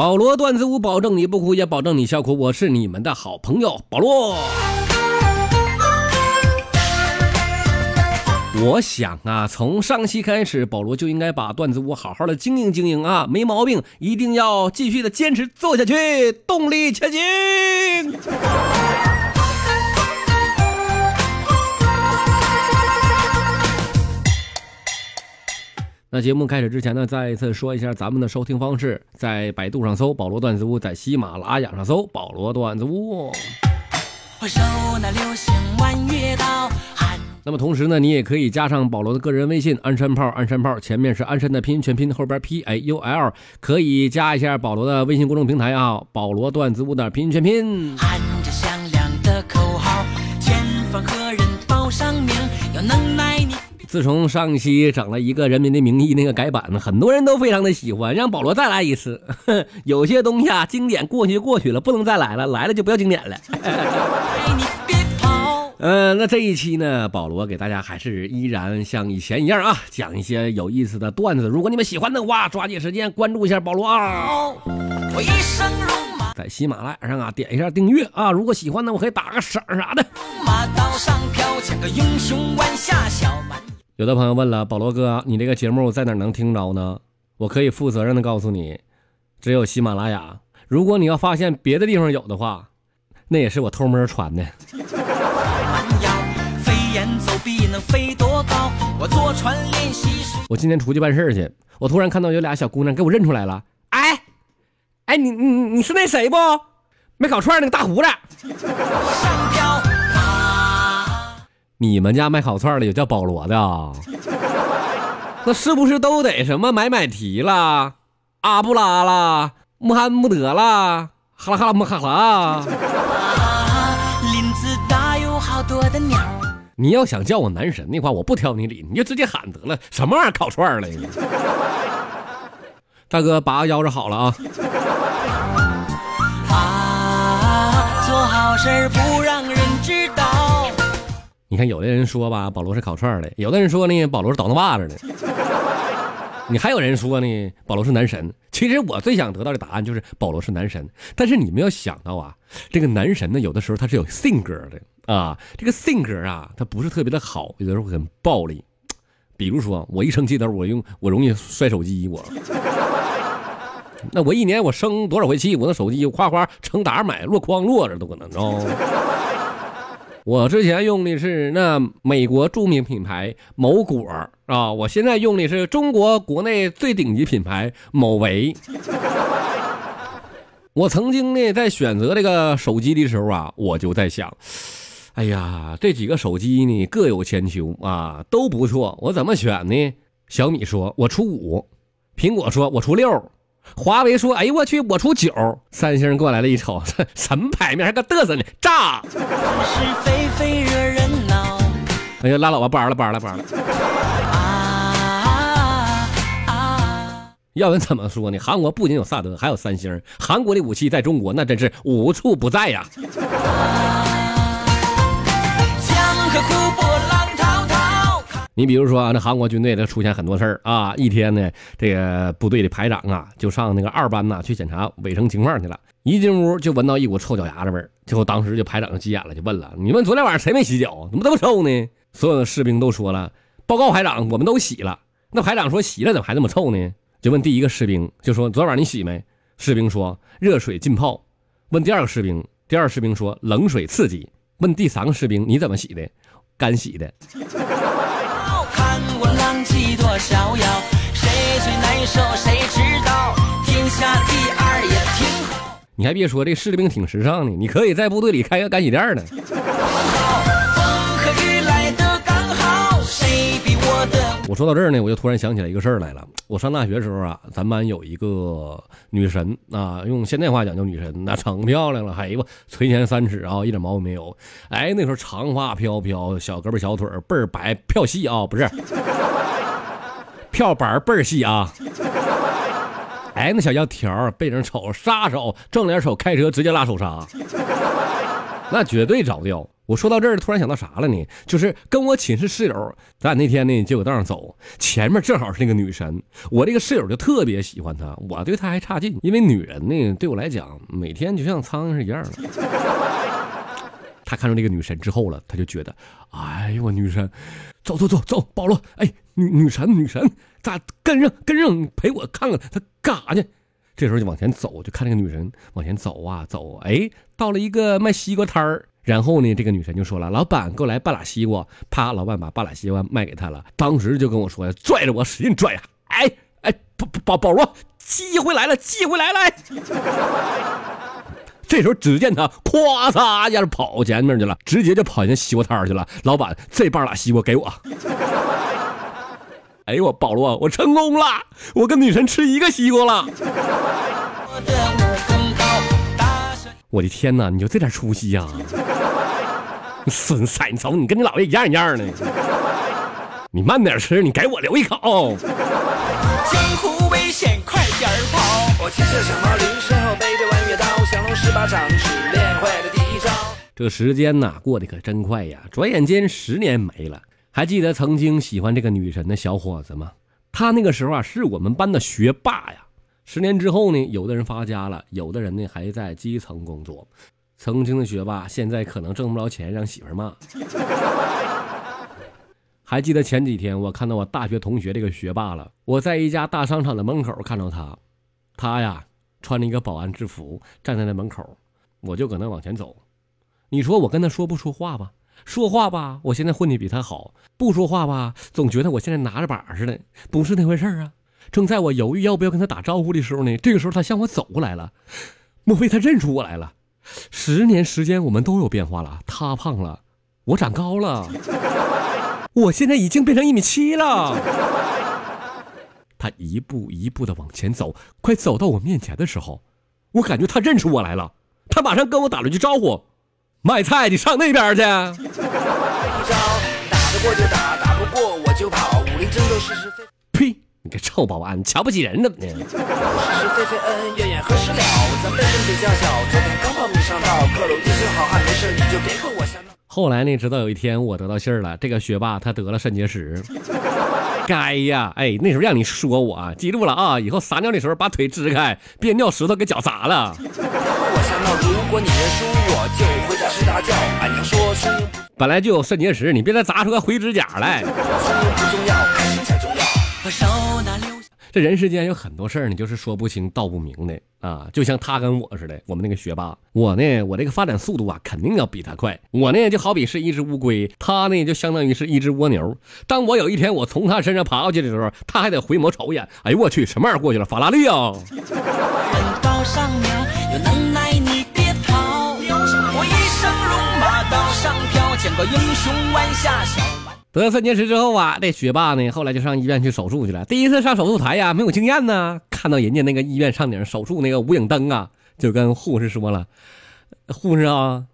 保罗段子屋，保证你不哭，也保证你笑哭。我是你们的好朋友保罗。我想啊，从上期开始，保罗就应该把段子屋好好的经营经营啊，没毛病，一定要继续的坚持做下去，动力前进。那节目开始之前呢，再一次说一下咱们的收听方式，在百度上搜“保罗段子屋”，在喜马拉雅上搜“保罗段子屋”。那么同时呢，你也可以加上保罗的个人微信“鞍山炮”，鞍山炮前面是鞍山的拼音全拼，后边 P A U L，可以加一下保罗的微信公众平台啊，保罗段子屋的拼音全拼。自从上期整了一个《人民的名义》那个改版，很多人都非常的喜欢，让保罗再来一次。有些东西啊，经典过去就过去了，不能再来了，来了就不要经典了。嗯，那这一期呢，保罗给大家还是依然像以前一样啊，讲一些有意思的段子。如果你们喜欢的话，抓紧时间关注一下保罗啊。在喜马拉雅上啊，点一下订阅啊。如果喜欢呢，我可以打个赏啥的。有的朋友问了，保罗哥，你这个节目在哪能听着呢？我可以负责任的告诉你，只有喜马拉雅。如果你要发现别的地方有的话，那也是我偷摸传的。我今天出去办事去，我突然看到有俩小姑娘给我认出来了。哎，哎，你你你是那谁不？没烤串那个大胡子。你们家卖烤串的有叫保罗的啊？那是不是都得什么买买提啦、阿布拉啦、穆罕默德啦、哈拉哈拉穆哈拉？林子大有好多的鸟。你要想叫我男神的话，我不挑你理，你就直接喊得了。什么玩意儿烤串嘞？大哥，拔个腰子好了啊。啊，做好事不看，有的人说吧，保罗是烤串的；有的人说呢，保罗是倒腾把子的。你还有人说呢，保罗是男神。其实我最想得到的答案就是保罗是男神。但是你们要想到啊，这个男神呢，有的时候他是有性格的啊。这个性格啊，他不是特别的好，有的时候很暴力。比如说，我一生气的时候，我用我容易摔手机，我。那我一年我生多少回气，我那手机我夸夸成沓买，落筐落着都可能知道吗。我之前用的是那美国著名品牌某果啊，我现在用的是中国国内最顶级品牌某维。我曾经呢在选择这个手机的时候啊，我就在想，哎呀，这几个手机呢各有千秋啊，都不错，我怎么选呢？小米说我出五，苹果说我出六。华为说：“哎呦我去，我出九。”三星过来了一瞅，什么牌面，还搁嘚瑟呢？炸！哎呀，拉倒吧，不玩了，不玩了，不玩了。要问怎么说呢？韩国不仅有萨德，还有三星。韩国的武器在中国那真是无处不在呀。你比如说啊，那韩国军队它出现很多事儿啊。一天呢，这个部队的排长啊，就上那个二班呐去检查卫生情况去了。一进屋就闻到一股臭脚丫子味儿，最后当时就排长就急眼了，就问了：“你们昨天晚上谁没洗脚？怎么这么臭呢？”所有的士兵都说了：“报告排长，我们都洗了。”那排长说：“洗了怎么还这么臭呢？”就问第一个士兵，就说：“昨天晚上你洗没？”士兵说：“热水浸泡。”问第二个士兵，第二士兵说：“冷水刺激。”问第三个士兵：“你怎么洗的？”干洗的。逍遥，谁最难受谁知道？天下第二也挺好你还别说，这士兵挺时尚的，你可以在部队里开个干洗店呢。我说到这儿呢，我就突然想起来一个事儿来了。我上大学时候啊，咱班有一个女神啊，用现代话讲叫女神，那成漂亮了，哎呦，垂涎三尺啊，一点毛病没有。哎，那时候长发飘飘，小胳膊小腿倍儿白，漂细啊，不是，票板倍儿细啊。哎，那小腰条背着瞅杀手，正脸瞅开车直接拉手刹。那绝对着掉。我说到这儿，突然想到啥了呢？就是跟我寝室室友，咱俩那天呢，结果道上走，前面正好是那个女神，我这个室友就特别喜欢她，我对她还差劲，因为女人呢，对我来讲，每天就像苍蝇是一样的。他看到那个女神之后了，他就觉得，哎呦我女神，走走走走，保罗，哎女女神女神，咋跟上跟上陪我看看她干啥去？这时候就往前走，就看那个女神往前走啊走，哎，到了一个卖西瓜摊儿。然后呢，这个女神就说了：“老板，给我来半拉西瓜。”啪，老板把半拉西瓜卖给他了。当时就跟我说呀：“拽着我使劲拽呀！”哎哎，保保保罗，机会来了，机会来了！这时候只见他咵嚓一下跑前面去了，直接就跑进西瓜摊去了。老板，这半拉西瓜给我。哎呦我保罗，我成功了，我跟女神吃一个西瓜了。我的天哪，你就这点出息呀！孙子，你瞅你跟你姥爷一样一样的。你慢点吃，你给我留一口。江湖危险，快点跑！我骑着小毛驴，身后背着弯月刀，降龙十八掌只练会了第一招。这时间呐，过得可真快呀！转眼间十年没了。还记得曾经喜欢这个女神的小伙子吗？他那个时候啊，是我们班的学霸呀。十年之后呢，有的人发家了，有的人呢还在基层工作。曾经的学霸，现在可能挣不着钱，让媳妇骂。还记得前几天我看到我大学同学这个学霸了，我在一家大商场的门口看到他，他呀穿着一个保安制服站在那门口，我就搁那往前走。你说我跟他说不说话吧？说话吧，我现在混的比他好；不说话吧，总觉得我现在拿着把似的，不是那回事啊。正在我犹豫要不要跟他打招呼的时候呢，这个时候他向我走过来了，莫非他认出我来了？十年时间，我们都有变化了，他胖了，我长高了，我现在已经变成一米七了。他一步一步的往前走，快走到我面前的时候，我感觉他认出我来了，他马上跟我打了句招呼：“卖菜你上那边去。”打得过就打，打不过我就跑。武林争斗是是非。呸！你个臭保安，瞧不起人怎么的？是是非非，恩恩怨怨何时了？咱小，刚上道，好汉，没事你就别和我。后来呢，直到有一天我得到信儿了，这个学霸他得了肾结石。该呀，哎，那时候让你说我，记住了啊，以后撒尿的时候把腿支开，别尿石头给脚砸了。我瞎闹，如果你认输，我就回家睡大觉。俺娘说，本来就有肾结石，你别再砸出个灰指甲来。不重要，开心才重要。这人世间有很多事儿呢，就是说不清道不明的啊，就像他跟我似的，我们那个学霸，我呢，我这个发展速度啊，肯定要比他快。我呢，就好比是一只乌龟，他呢，就相当于是一只蜗牛。当我有一天我从他身上爬过去的时候，他还得回眸瞅一眼。哎呦我去，什么玩意儿过去了？法拉利啊！得了肾结石之后啊，这学霸呢，后来就上医院去手术去了。第一次上手术台呀，没有经验呢。看到人家那个医院上顶手术那个无影灯啊，就跟护士说了：“护士啊，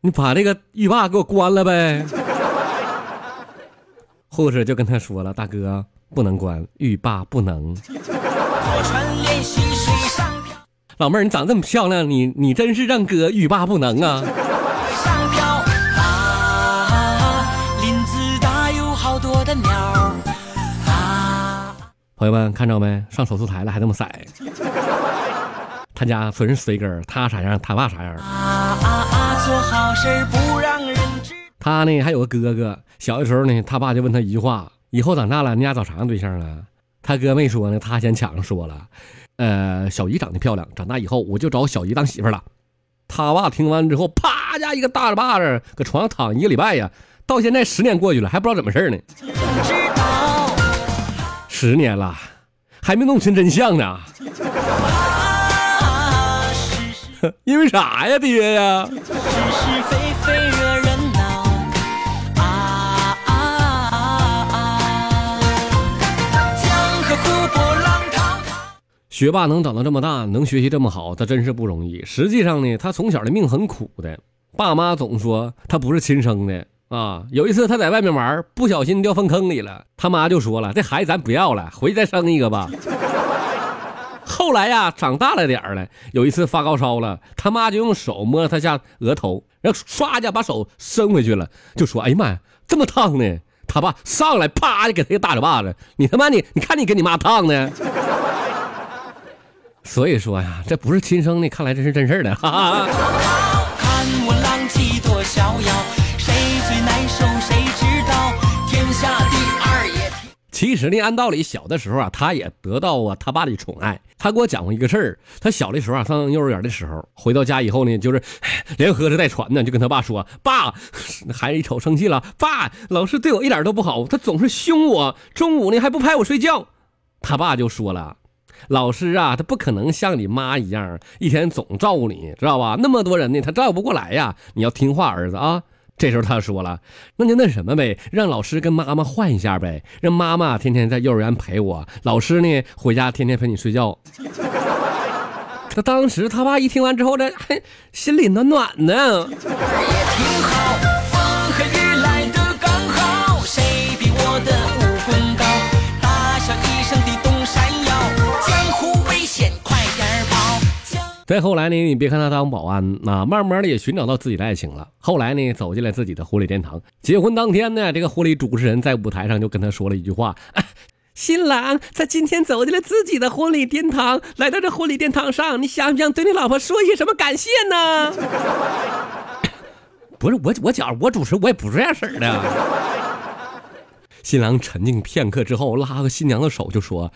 你把这个浴霸给我关了呗。”护士就跟他说了：“大哥，不能关浴霸，不能。”老妹儿，你长这么漂亮，你你真是让哥欲罢不能啊！朋友们看着没？上手术台了还那么色。他家纯是随根他啥样他爸啥样。他呢还有个哥哥，小的时候呢，他爸就问他一句话：以后长大了，你俩找啥样对象啊？他哥没说呢，他先抢着说了：呃，小姨长得漂亮，长大以后我就找小姨当媳妇了。他爸听完之后，啪家一个大嘴巴子，搁床上躺一个礼拜呀。到现在十年过去了，还不知道怎么事呢。十年了，还没弄清真相呢。因为啥呀，爹呀？学霸能长到这么大，能学习这么好，他真是不容易。实际上呢，他从小的命很苦的，爸妈总说他不是亲生的。啊，有一次他在外面玩，不小心掉粪坑里了，他妈就说了：“这孩子咱不要了，回去再生一个吧。” 后来呀，长大了点儿了，有一次发高烧了，他妈就用手摸他下额头，然后唰一下把手伸回去了，就说：“哎呀妈呀，这么烫呢！”他爸上来啪就给他一个大嘴巴子，你他妈你你看你给你妈烫的。所以说呀，这不是亲生的，看来这是真事儿的。哈哈看我浪迹多逍遥，其实呢，按道理小的时候啊，他也得到啊他爸的宠爱。他给我讲过一个事儿，他小的时候啊，上幼儿园的时候，回到家以后呢，就是连喝着带喘的，就跟他爸说：“ 爸，孩子一瞅生气了，爸，老师对我一点都不好，他总是凶我，中午呢还不拍我睡觉。”他爸就说了。老师啊，他不可能像你妈一样，一天总照顾你，知道吧？那么多人呢，他照顾不过来呀。你要听话，儿子啊。这时候他说了，那就那什么呗，让老师跟妈妈换一下呗，让妈妈天天在幼儿园陪我，老师呢回家天天陪你睡觉。他当时他爸一听完之后呢，还心里暖暖的。再后来呢，你别看他当保安啊，慢慢的也寻找到自己的爱情了。后来呢，走进了自己的婚礼殿堂。结婚当天呢，这个婚礼主持人在舞台上就跟他说了一句话：“新郎在今天走进了自己的婚礼殿堂，来到这婚礼殿堂上，你想不想对你老婆说一些什么感谢呢？” 不是我，我觉着我主持，我也不是这样式的。新郎沉静片刻之后，拉个新娘的手就说：“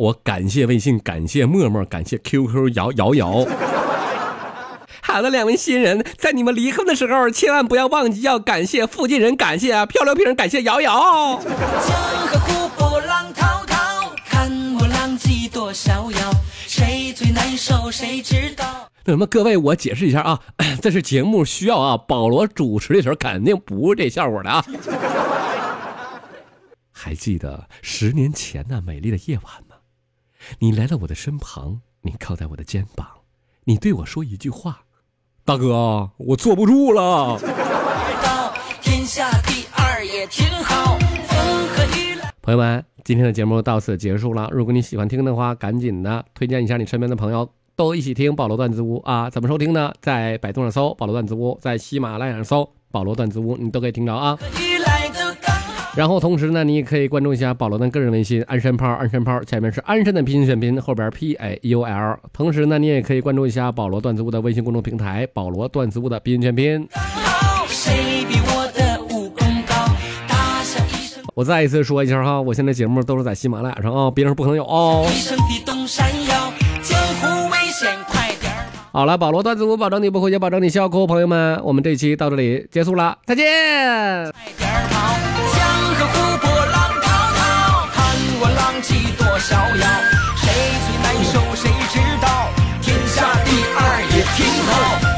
我感谢微信，感谢陌陌，感谢 QQ 摇摇摇。好的，两位新人，在你们离婚的时候，千万不要忘记要感谢附近人，感谢漂流瓶，感谢摇摇。江河浪滔滔，看我浪迹多逍遥，谁最难受谁知道？那什么，各位，我解释一下啊，这是节目需要啊，保罗主持的时候肯定不是这效果的啊。还记得十年前那美丽的夜晚吗？你来到我的身旁，你靠在我的肩膀，你对我说一句话：“大哥，我坐不住了。”朋友们，今天的节目到此结束了。如果你喜欢听的话，赶紧的推荐一下你身边的朋友，都一起听保罗段子屋啊！怎么收听呢？在百度上搜“保罗段子屋”，在喜马拉雅上搜“保罗段子屋”，你都可以听着啊。然后同时呢，你也可以关注一下保罗的个人微信“鞍山炮”，鞍山炮前面是鞍山的拼音全拼，后边 P A U L。同时呢，你也可以关注一下保罗段子屋的微信公众平台“保罗段子屋”的拼音全拼。我再一次说一下哈，我现在节目都是在喜马拉雅上啊，别人不可能有哦。好了，保罗段子屋，保证你不回家，保证你笑哭。朋友们，我们这期到这里结束了，再见。江河湖泊。逍遥谁最难受谁知道天下第二也挺好。